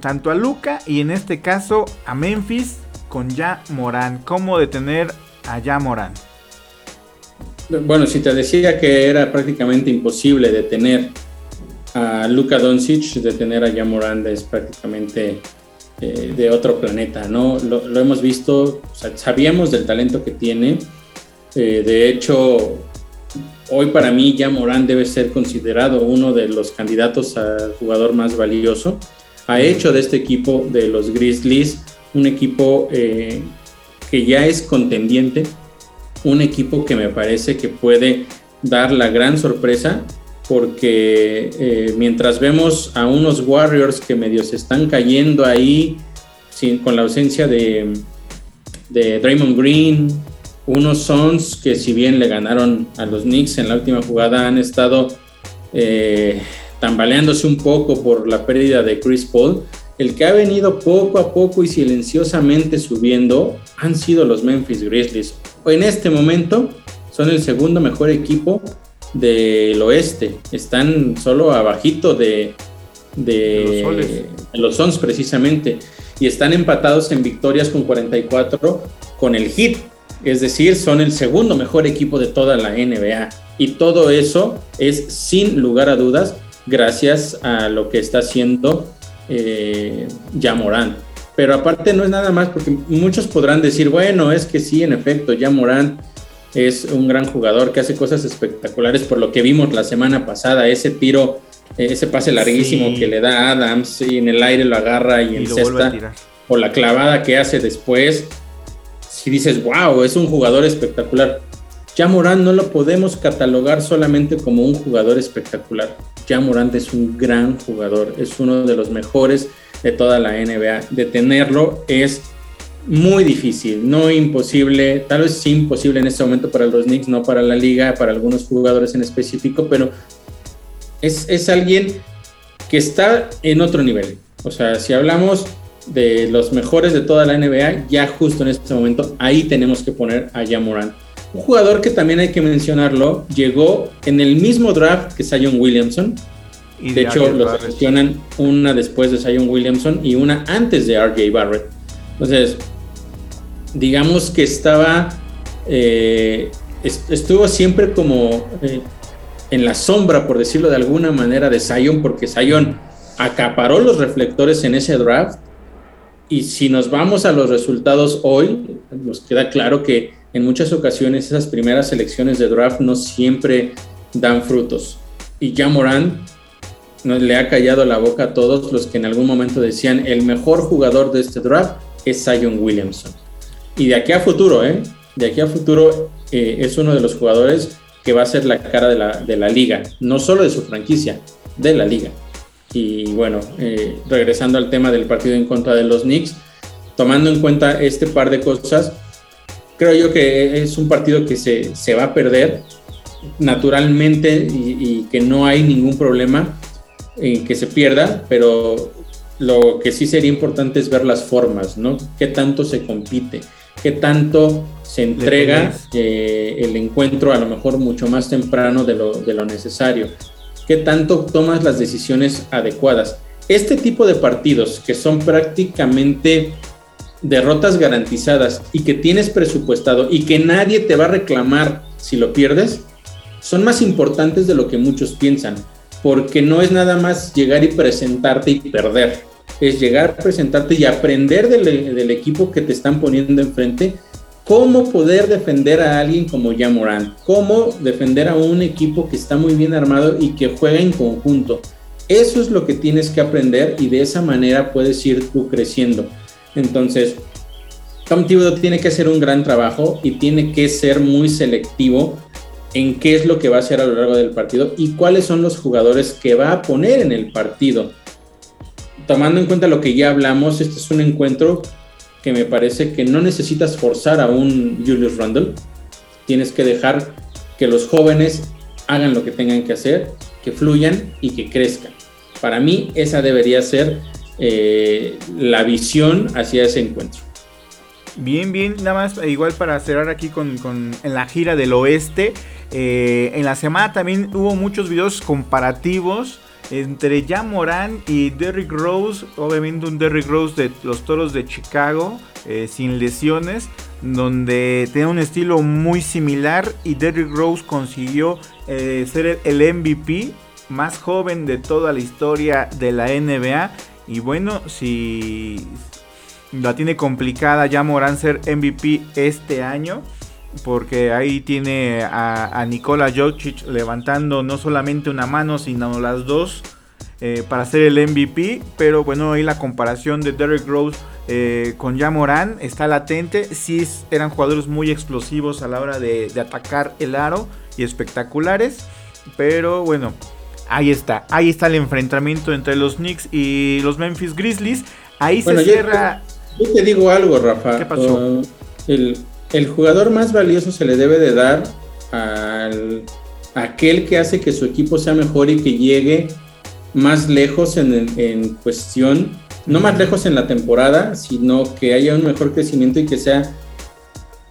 tanto a Luca y en este caso a Memphis con Ya Morán. ¿Cómo detener a Ya Morán? Bueno, si te decía que era prácticamente imposible detener a Luka Doncic, detener a Ya Morán es prácticamente eh, de otro planeta, ¿no? Lo, hemos visto, sabíamos del talento que tiene. Eh, de hecho, hoy para mí ya Morán debe ser considerado uno de los candidatos al jugador más valioso. Ha hecho de este equipo de los Grizzlies un equipo eh, que ya es contendiente, un equipo que me parece que puede dar la gran sorpresa porque eh, mientras vemos a unos Warriors que medio se están cayendo ahí sin, con la ausencia de, de Draymond Green, unos Suns que si bien le ganaron a los Knicks en la última jugada han estado eh, tambaleándose un poco por la pérdida de Chris Paul. El que ha venido poco a poco y silenciosamente subiendo han sido los Memphis Grizzlies. En este momento son el segundo mejor equipo del oeste. Están solo abajito de, de, de los Suns precisamente. Y están empatados en victorias con 44 con el Heat es decir, son el segundo mejor equipo de toda la NBA. Y todo eso es sin lugar a dudas gracias a lo que está haciendo eh, Morán. Pero aparte no es nada más porque muchos podrán decir, bueno, es que sí, en efecto, Morán es un gran jugador que hace cosas espectaculares por lo que vimos la semana pasada, ese tiro, ese pase larguísimo que le da Adams y en el aire lo agarra y, en cesta, o la clavada que hace después si dices, wow, es un jugador espectacular. Ya Morant no lo podemos catalogar solamente como un jugador espectacular. Ya Morant es un gran jugador, es uno de los mejores de toda la NBA. Detenerlo es muy difícil, no imposible, tal vez sí imposible en este momento para los Knicks, no para la liga, para algunos jugadores en específico, pero es, es alguien que está en otro nivel. O sea, si hablamos de los mejores de toda la NBA, ya justo en este momento ahí tenemos que poner a Morant. Un jugador que también hay que mencionarlo, llegó en el mismo draft que Zion Williamson. Y de, hecho, lo mencionan una después de Zion Williamson y una antes de RJ Barrett. Entonces, digamos que estaba, eh, estuvo siempre como eh, en la sombra, por decirlo de alguna manera, de Zion, porque Zion acaparó los reflectores en ese draft. Y si nos vamos a los resultados hoy, nos queda claro que en muchas ocasiones esas primeras selecciones de draft no siempre dan frutos. Y ya Morán le ha callado la boca a todos los que en algún momento decían el mejor jugador de este draft es Zion Williamson. Y de aquí a futuro, ¿eh? De aquí a futuro eh, es uno de los jugadores que va a ser la cara de la, de la liga, no solo de su franquicia, de la liga. Y bueno, eh, regresando al tema del partido en contra de los Knicks, tomando en cuenta este par de cosas, creo yo que es un partido que se, se va a perder naturalmente y, que no hay ningún problema en que se pierda, pero lo que sí sería importante es ver las formas, ¿no? ¿Qué tanto se compite? ¿Qué tanto se entrega eh, el encuentro a lo mejor mucho más temprano de lo, de lo necesario? ¿Qué tanto tomas las decisiones adecuadas? Este tipo de partidos que son prácticamente derrotas garantizadas y que tienes presupuestado y que nadie te va a reclamar si lo pierdes, son más importantes de lo que muchos piensan, porque no es nada más llegar y presentarte y perder, es llegar, presentarte y aprender del, equipo que te están poniendo enfrente, cómo poder defender a alguien como Morant, cómo defender a un equipo que está muy bien armado y que juega en conjunto. Eso es lo que tienes que aprender y de esa manera puedes ir tú creciendo. Entonces, Tom Thibodeau tiene que hacer un gran trabajo y tiene que ser muy selectivo en qué es lo que va a hacer a lo largo del partido y cuáles son los jugadores que va a poner en el partido. Tomando en cuenta lo que ya hablamos, este es un encuentro que me parece que no necesitas forzar a un Julius Randle. Tienes que dejar que los jóvenes hagan lo que tengan que hacer, que fluyan y que crezcan. Para mí esa debería ser eh, la visión hacia ese encuentro. Bien, bien, nada más eh, igual para cerrar aquí con, en la gira del oeste. Eh, en la semana también hubo muchos videos comparativos entre Jan Moran y Derrick Rose, obviamente un Derrick Rose de los Toros de Chicago, sin lesiones, donde tenía un estilo muy similar y Derrick Rose consiguió ser el MVP más joven de toda la historia de la NBA y bueno, si la tiene complicada ya Morán ser MVP este año. Porque ahí tiene a, Nikola Jokic levantando no solamente una mano, sino las dos eh, para ser el MVP. Pero bueno, ahí la comparación de Derrick Rose eh, con Morán está latente. Sí eran jugadores muy explosivos a la hora de, de atacar el aro y espectaculares. Pero bueno, Ahí está, ahí está el enfrentamiento entre los Knicks y los Memphis Grizzlies. Ahí se cierra. Yo, te digo algo, Rafa. ¿Qué pasó? el, jugador más valioso se le debe de dar al aquel que hace que su equipo sea mejor y que llegue más lejos en, en cuestión, no más lejos en la temporada, sino que haya un mejor crecimiento y que sea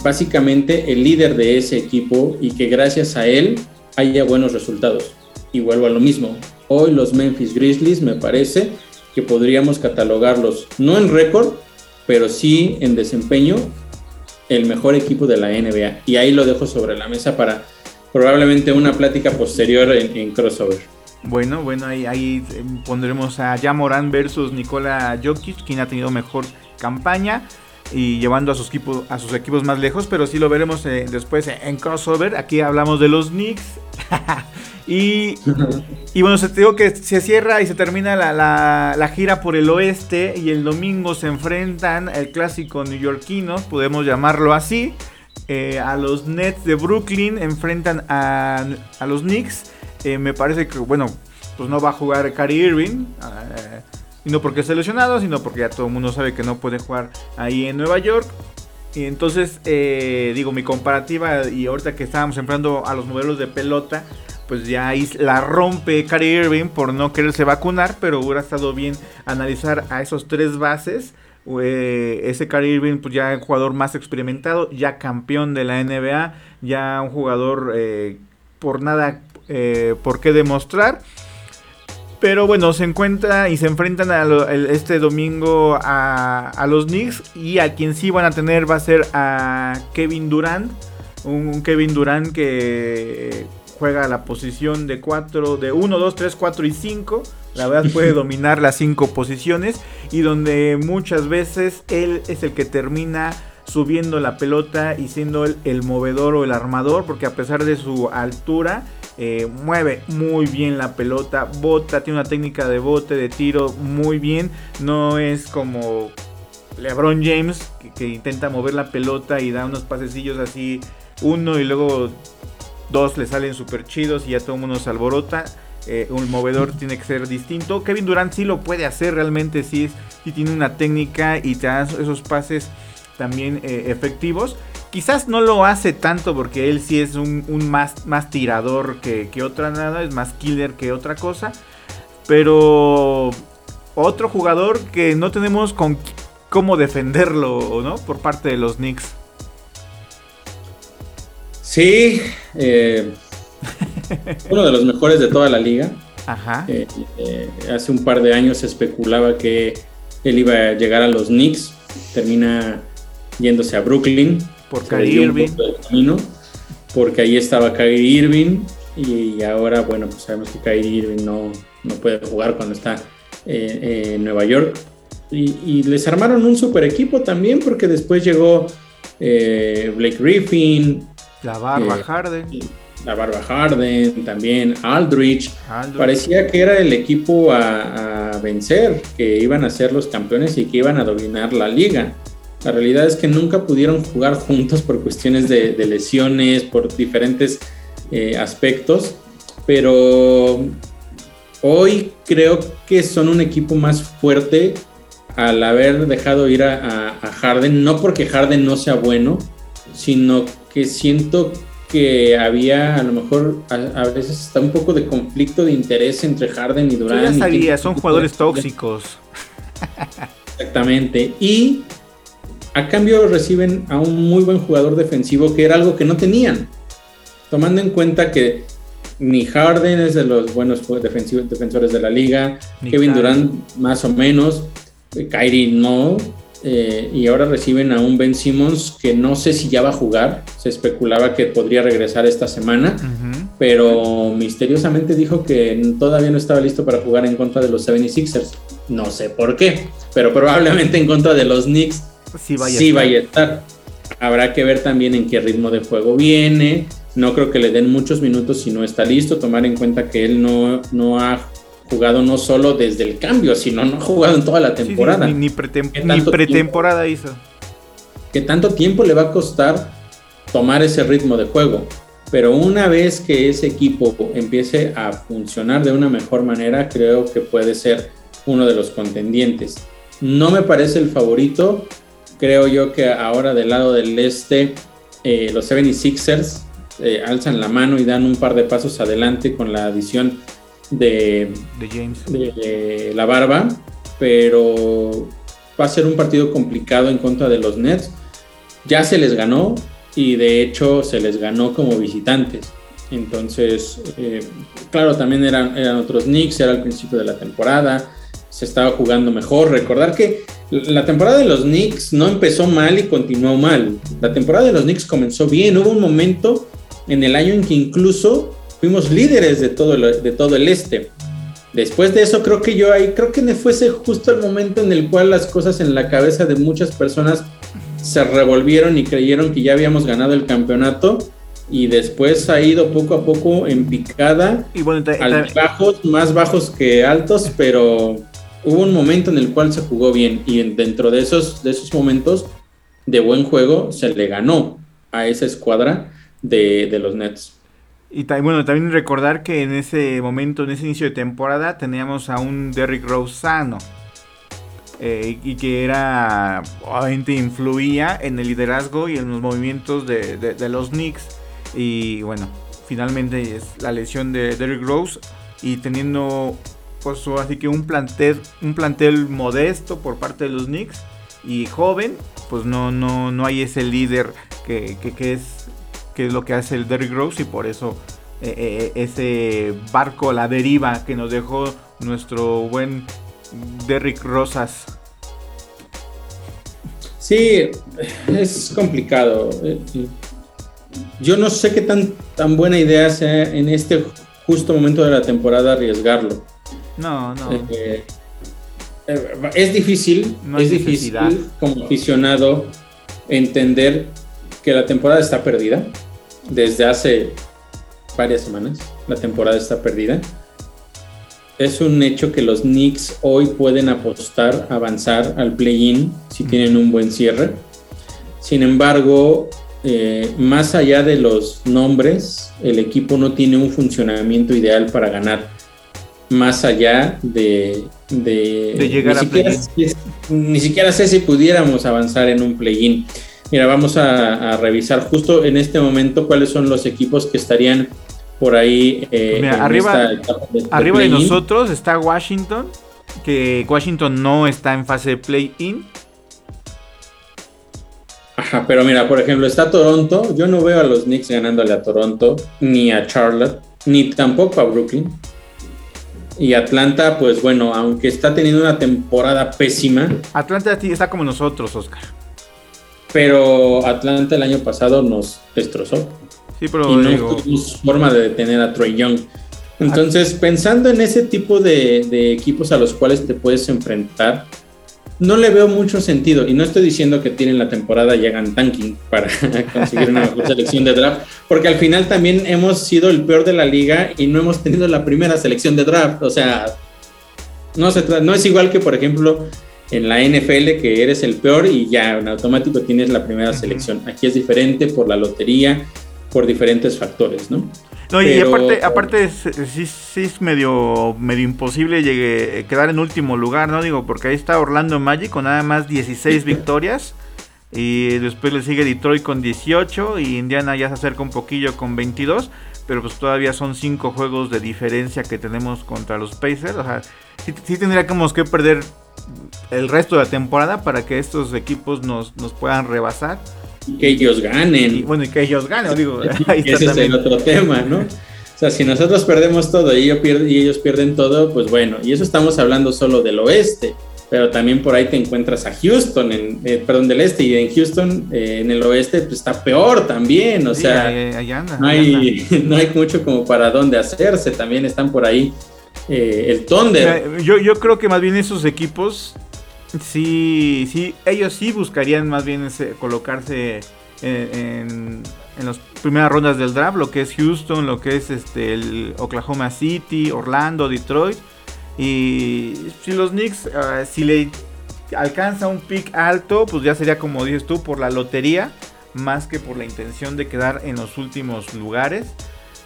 básicamente el líder de ese equipo y que gracias a él haya buenos resultados y vuelvo a lo mismo. Hoy los Memphis Grizzlies me parece que podríamos catalogarlos no en récord, pero sí en desempeño el mejor equipo de la NBA. Y ahí lo dejo sobre la mesa para probablemente una plática posterior en, crossover. Bueno, bueno, ahí, ahí pondremos a Jamoran versus Nikola Jokic, quien ha tenido mejor campaña y llevando a sus, equipos, a sus equipos más lejos, pero sí lo veremos eh, después en crossover. Aquí hablamos de los Knicks. y, bueno, se, te digo que se cierra y se termina la, gira por el oeste y el domingo se enfrentan el clásico neoyorquino, podemos llamarlo así. Eh, a los Nets de Brooklyn enfrentan a, a los Knicks. Eh, me parece que, bueno, pues no va a jugar Kyrie Irving. Eh, y no porque esté lesionado, sino porque ya todo el mundo sabe que no puede jugar ahí en Nueva York. Y entonces, digo, mi comparativa y ahorita que estábamos enfrentando a los modelos de pelota, pues ya ahí la rompe Kyrie Irving por no quererse vacunar, pero hubiera estado bien analizar a esos tres bases. ese Kyrie Irving, pues ya un jugador más experimentado, ya campeón de la NBA, ya un jugador eh, por nada, eh, por qué demostrar. Pero bueno, se encuentra y se enfrentan este domingo a, a, los Knicks. Y a quien sí van a tener va a ser a Kevin Durant. un Kevin Durant que juega la posición de 4, de 1, 2, 3, 4 y 5. La verdad puede dominar las 5 posiciones y donde muchas veces él es el que termina subiendo la pelota y siendo el, el movedor o el armador, porque a pesar de su altura, eh, mueve muy bien la pelota, bota, tiene una técnica de bote, de tiro muy bien, no es como LeBron James que, intenta mover la pelota y da unos pasecillos así uno y luego dos le salen súper chidos y ya todo el mundo se alborota. Eh, un movedor tiene que ser distinto. Kevin Durant sí lo puede hacer, realmente sí, tiene una técnica y te da esos pases también eh, efectivos. Quizás no lo hace tanto porque él sí es un, más, más, tirador que, otra nada, es más killer que otra cosa. Pero otro jugador que no tenemos con cómo defenderlo, ¿no? Por parte de los Knicks. Sí, eh, uno de los mejores de toda la liga. Ajá. Eh, eh, hace un par de años se especulaba que él iba a llegar a los Knicks, termina yéndose a Brooklyn. Por Kyrie Irving. porque ahí estaba Kyrie Irving y ahora, bueno, pues sabemos que Kyrie Irving no, no puede jugar cuando está en Nueva York. Y, les armaron un super equipo también porque después llegó Blake Griffin, la Barba Harden. La Barba Harden, también Aldrich. Parecía que era el equipo a, vencer, que iban a ser los campeones y que iban a dominar la liga. La realidad es que nunca pudieron jugar juntos por cuestiones de, lesiones, por diferentes eh, aspectos, pero hoy creo que son un equipo más fuerte al haber dejado ir a, a Harden, no porque Harden no sea bueno, sino que siento que había a lo mejor a, veces está un poco de conflicto de interés entre Harden y Durant. ya son jugadores tóxicos. Exactamente. Y a cambio reciben a un muy buen jugador defensivo que era algo que no tenían. Tomando en cuenta que ni Harden es de los buenos defensores de la liga, Kevin Durant más o menos, Kyrie no, eh, y ahora reciben a un Ben Simmons que no sé si ya va a jugar. Se especulaba que podría regresar esta semana, pero misteriosamente dijo que todavía no estaba listo para jugar en contra de los 76ers. No sé por qué, pero probablemente en contra de los Knicks sí vaya, a, estar. Habrá que ver también en qué ritmo de juego viene. No creo que le den muchos minutos si no está listo. Tomar en cuenta que él no, no ha jugado no solo desde el cambio, sino no ha jugado en toda la temporada. ni, pretemporada hizo. Que tanto tiempo le va a costar tomar ese ritmo de juego. Pero una vez que ese equipo empiece a funcionar de una mejor manera, creo que puede ser uno de los contendientes. No me parece el favorito. Creo yo que ahora del lado del este, eh, los 76ers eh, alzan la mano y dan un par de pasos adelante con la adición de, James. De, la barba, pero va a ser un partido complicado en contra de los Nets. Ya se les ganó y de hecho se les ganó como visitantes. Entonces, eh, claro, también eran, eran otros Knicks, era al principio de la temporada, se estaba jugando mejor. Recordar que la temporada de los Knicks no empezó mal y continuó mal. La temporada de los Knicks comenzó bien. Hubo un momento en el año en que incluso fuimos líderes de todo, el, de todo el este. Después de eso, creo que yo ahí, creo que fuese justo el momento en el cual las cosas en la cabeza de muchas personas se revolvieron y creyeron que ya habíamos ganado el campeonato y después ha ido poco a poco en picada, y bueno, bajos, más bajos que altos, pero hubo un momento en el cual se jugó bien y dentro de esos, de esos momentos de buen juego se le ganó. a esa escuadra de, de los Nets. Y bueno, también recordar que en ese momento, en ese inicio de temporada, teníamos a un Derrick Rose sano. Eh, y que era, obviamente influía en el liderazgo y en los movimientos de, de, los Knicks. Y bueno, finalmente es la lesión de Derrick Rose y teniendo pues así que un plantel, un plantel modesto por parte de los Knicks y joven, pues no, no, no hay ese líder que, que es que es lo que hace el Derrick Rose y por eso eh, eh, ese barco la deriva que nos dejó nuestro buen Derrick Rosas. Sí, es complicado. Yo no sé qué tan, tan buena idea sea en este justo momento de la temporada arriesgarlo. No, no. Eh, es difícil, es difícil como aficionado entender que la temporada está perdida desde hace varias semanas. La temporada está perdida. Es un hecho que los Knicks hoy pueden apostar, avanzar al play-in si tienen un buen cierre. Sin embargo, eh, más allá de los nombres, el equipo no tiene un funcionamiento ideal para ganar. Más allá de, de, llegar a play-in. Ni siquiera sé si pudiéramos avanzar en un play-in. Mira, vamos a, revisar justo en este momento cuáles son los equipos que estarían por ahí. Eh, Mira, arriba, arriba de nosotros está Washington, que Washington no está en fase de play-in. Ajá, pero mira, por ejemplo, está Toronto. Yo no veo a los Knicks ganándole a Toronto, ni a Charlotte, ni tampoco a Brooklyn. Y Atlanta, pues bueno, aunque está teniendo una temporada pésima. Atlanta está como nosotros, Oscar pero Atlanta el año pasado nos destrozó. Sí, pero y no tuvimos forma de detener a Troy Young. Entonces, pensando en ese tipo de, equipos a los cuales te puedes enfrentar, no le veo mucho sentido. Y no estoy diciendo que tienen la temporada y hagan tanking para conseguir una mejor selección de draft, porque al final también hemos sido el peor de la liga y no hemos tenido la primera selección de draft. O sea, no, se no es igual que, por ejemplo, en la NFL que eres el peor y ya en automático tienes la primera selección. Aquí es diferente por la lotería, por diferentes factores, ¿no? No, y aparte, aparte sí, sí, es medio, medio imposible llegue, quedar en último lugar, ¿no? Digo, porque ahí está Orlando Magic con nada más 16 victorias. Y después le sigue Detroit con 18 y Indiana ya se acerca un poquillo con 22. Pero pues todavía son 5 juegos de diferencia que tenemos contra los Pacers. O sea, sí, sí tendríamos que perder el resto de la temporada para que estos equipos nos, nos puedan rebasar. Que ellos ganen. Y, bueno, y que ellos ganen, digo. ese es el otro tema, ¿no? O sea, si nosotros perdemos todo y ellos, pierden, y ellos pierden todo, pues bueno, y eso estamos hablando solo del oeste, pero también por ahí te encuentras a Houston, en, eh, perdón, del este, y en Houston, eh, en el oeste, pues está peor también, o sea, no, hay, no hay mucho como para dónde hacerse, también están por ahí eh, el Thunder. Yo, yo creo que más bien esos equipos sí, sí, ellos sí buscarían más bien colocarse en, en, las primeras rondas del draft, lo que es Houston, lo que es este Oklahoma City, Orlando, Detroit. Y si los Knicks, ah, si le alcanza un pick alto, pues ya sería como dices tú, por la lotería, más que por la intención de quedar en los últimos lugares.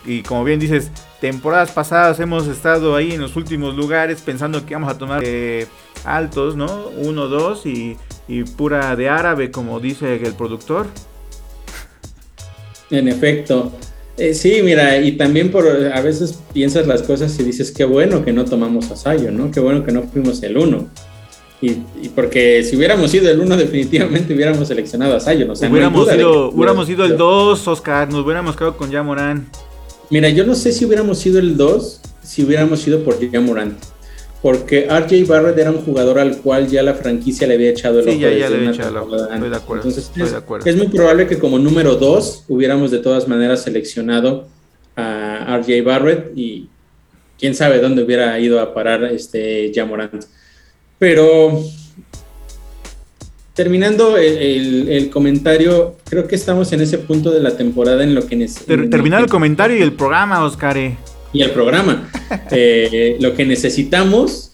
Y como bien dices, temporadas pasadas hemos estado ahí en los últimos lugares pensando que íbamos a tomar eh, altos, ¿no? Uno, dos y, pura de árabe, como dice el productor. En efecto. Eh, sí, mira, y también por a veces piensas las cosas y dices, qué bueno que no tomamos a Sayo, ¿no? Qué bueno que no fuimos el uno. Y, porque si hubiéramos sido el uno, definitivamente hubiéramos seleccionado a Sayo. ¿no? hubiéramos, sido, hubiéramos sido el dos, Oscar, nos hubiéramos quedado con Yamorán. Mira, yo no sé si hubiéramos sido el 2 si hubiéramos sido por Morant. Porque RJ Barrett era un jugador al cual ya la franquicia le había echado el ojo. Sí, ya, ya le había echado el ojo. Estoy de acuerdo. Entonces, es, muy probable que como número 2 hubiéramos de todas maneras seleccionado a RJ Barrett y quién sabe dónde hubiera ido a parar este Morant. Pero terminando el, comentario, creo que estamos en ese punto de la temporada en lo que necesitamos. terminar el comentario y el programa, Oscar. Y el programa. Eh, lo que necesitamos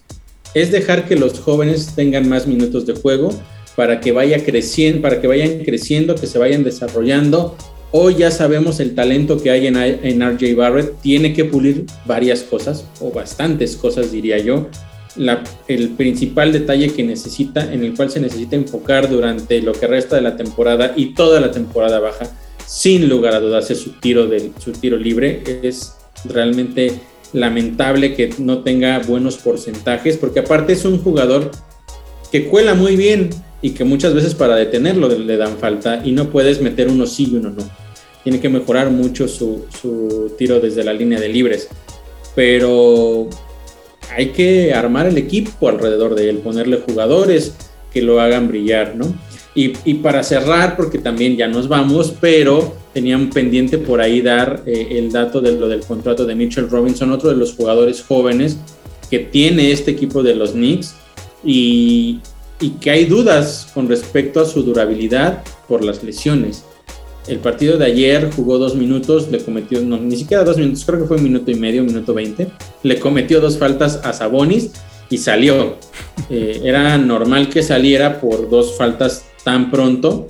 es dejar que los jóvenes tengan más minutos de juego, para que vaya creciendo, para que vayan creciendo, que se vayan desarrollando. Hoy ya sabemos el talento que hay en, en RJ Barrett, tiene que pulir varias cosas, o bastantes cosas diría yo. El principal detalle que necesita, en el cual se necesita enfocar durante lo que resta de la temporada y toda la temporada baja, sin lugar a dudas, es su tiro, del, su tiro libre. Es realmente lamentable que no tenga buenos porcentajes, porque aparte es un jugador que cuela muy bien y que muchas veces para detenerlo le dan falta y no puedes meter uno sí y uno no. Tiene que mejorar mucho su, su tiro desde la línea de libres. Pero hay que armar el equipo alrededor de él, ponerle jugadores que lo hagan brillar, ¿no? Y, para cerrar, porque también ya nos vamos, pero tenían pendiente por ahí dar eh, el dato de lo del contrato de Mitchell Robinson, otro de los jugadores jóvenes que tiene este equipo de los Knicks y que hay dudas con respecto a su durabilidad por las lesiones. El partido de ayer jugó dos minutos, le cometió, no, ni siquiera dos minutos, creo que fue un minuto y medio, minuto veinte. Le cometió dos faltas a Sabonis y salió. Eh, era normal que saliera por dos faltas tan pronto,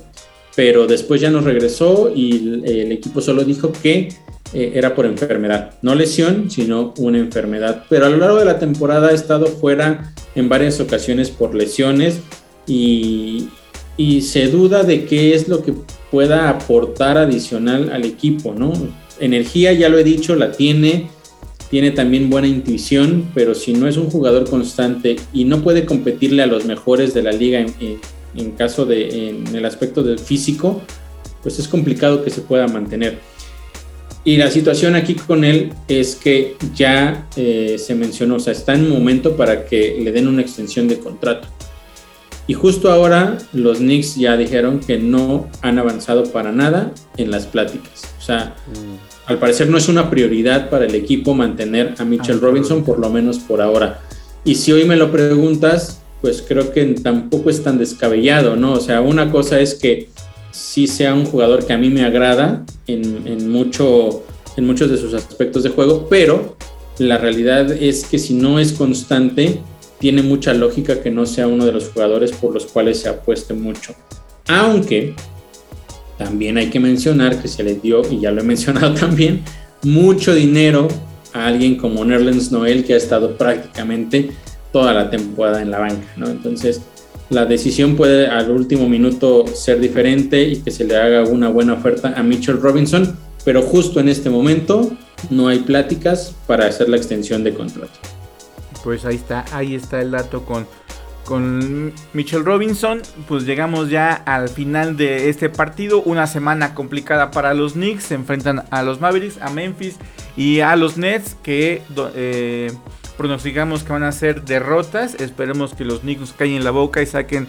pero después ya nos regresó y el, el equipo solo dijo que eh, era por enfermedad, no lesión, sino una enfermedad. Pero a lo largo de la temporada ha estado fuera en varias ocasiones por lesiones y, y se duda de qué es lo que pueda aportar adicional al equipo, ¿no? Energía, ya lo he dicho, la tiene, tiene también buena intuición, pero si no es un jugador constante y no puede competirle a los mejores de la liga en, en, caso de, en el aspecto del físico, pues es complicado que se pueda mantener. Y la situación aquí con él es que ya eh, se mencionó, o sea, está en momento para que le den una extensión de contrato. Y justo ahora los Knicks ya dijeron que no han avanzado para nada en las pláticas. O sea, mm. al parecer no es una prioridad para el equipo mantener a Mitchell ah, Robinson, por lo menos por ahora. Y si hoy me lo preguntas, pues creo que tampoco es tan descabellado, ¿no? O sea, una cosa es que sí sea un jugador que a mí me agrada en, en, mucho, en muchos de sus aspectos de juego, pero la realidad es que si no es constante, tiene mucha lógica que no sea uno de los jugadores por los cuales se apueste mucho. Aunque también hay que mencionar que se le dio, y ya lo he mencionado también, mucho dinero a alguien como Nerlens Noel que ha estado prácticamente toda la temporada en la banca, ¿no? Entonces, la decisión puede al último minuto ser diferente y que se le haga una buena oferta a Mitchell Robinson, pero justo en este momento no hay pláticas para hacer la extensión de contrato. Pues ahí está, ahí está el dato con, con Mitchell Robinson. Pues llegamos ya al final de este partido. Una semana complicada para los Knicks. Se enfrentan a los Mavericks, a Memphis y a los Nets que eh, pronosticamos que van a ser derrotas. Esperemos que los Knicks caigan en la boca y saquen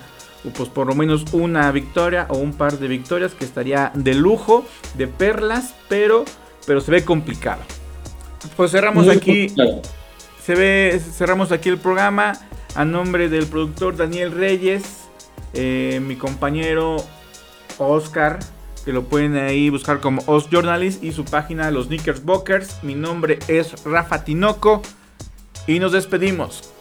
pues por lo menos una victoria o un par de victorias que estaría de lujo, de perlas, pero, pero se ve complicado. Pues cerramos Muy aquí. Complicado cerramos aquí el programa a nombre del productor Daniel Reyes, eh, mi compañero Oscar, que lo pueden ahí buscar como Os Journalist y su página Los Knickerbockers. Mi nombre es Rafa Tinoco y nos despedimos.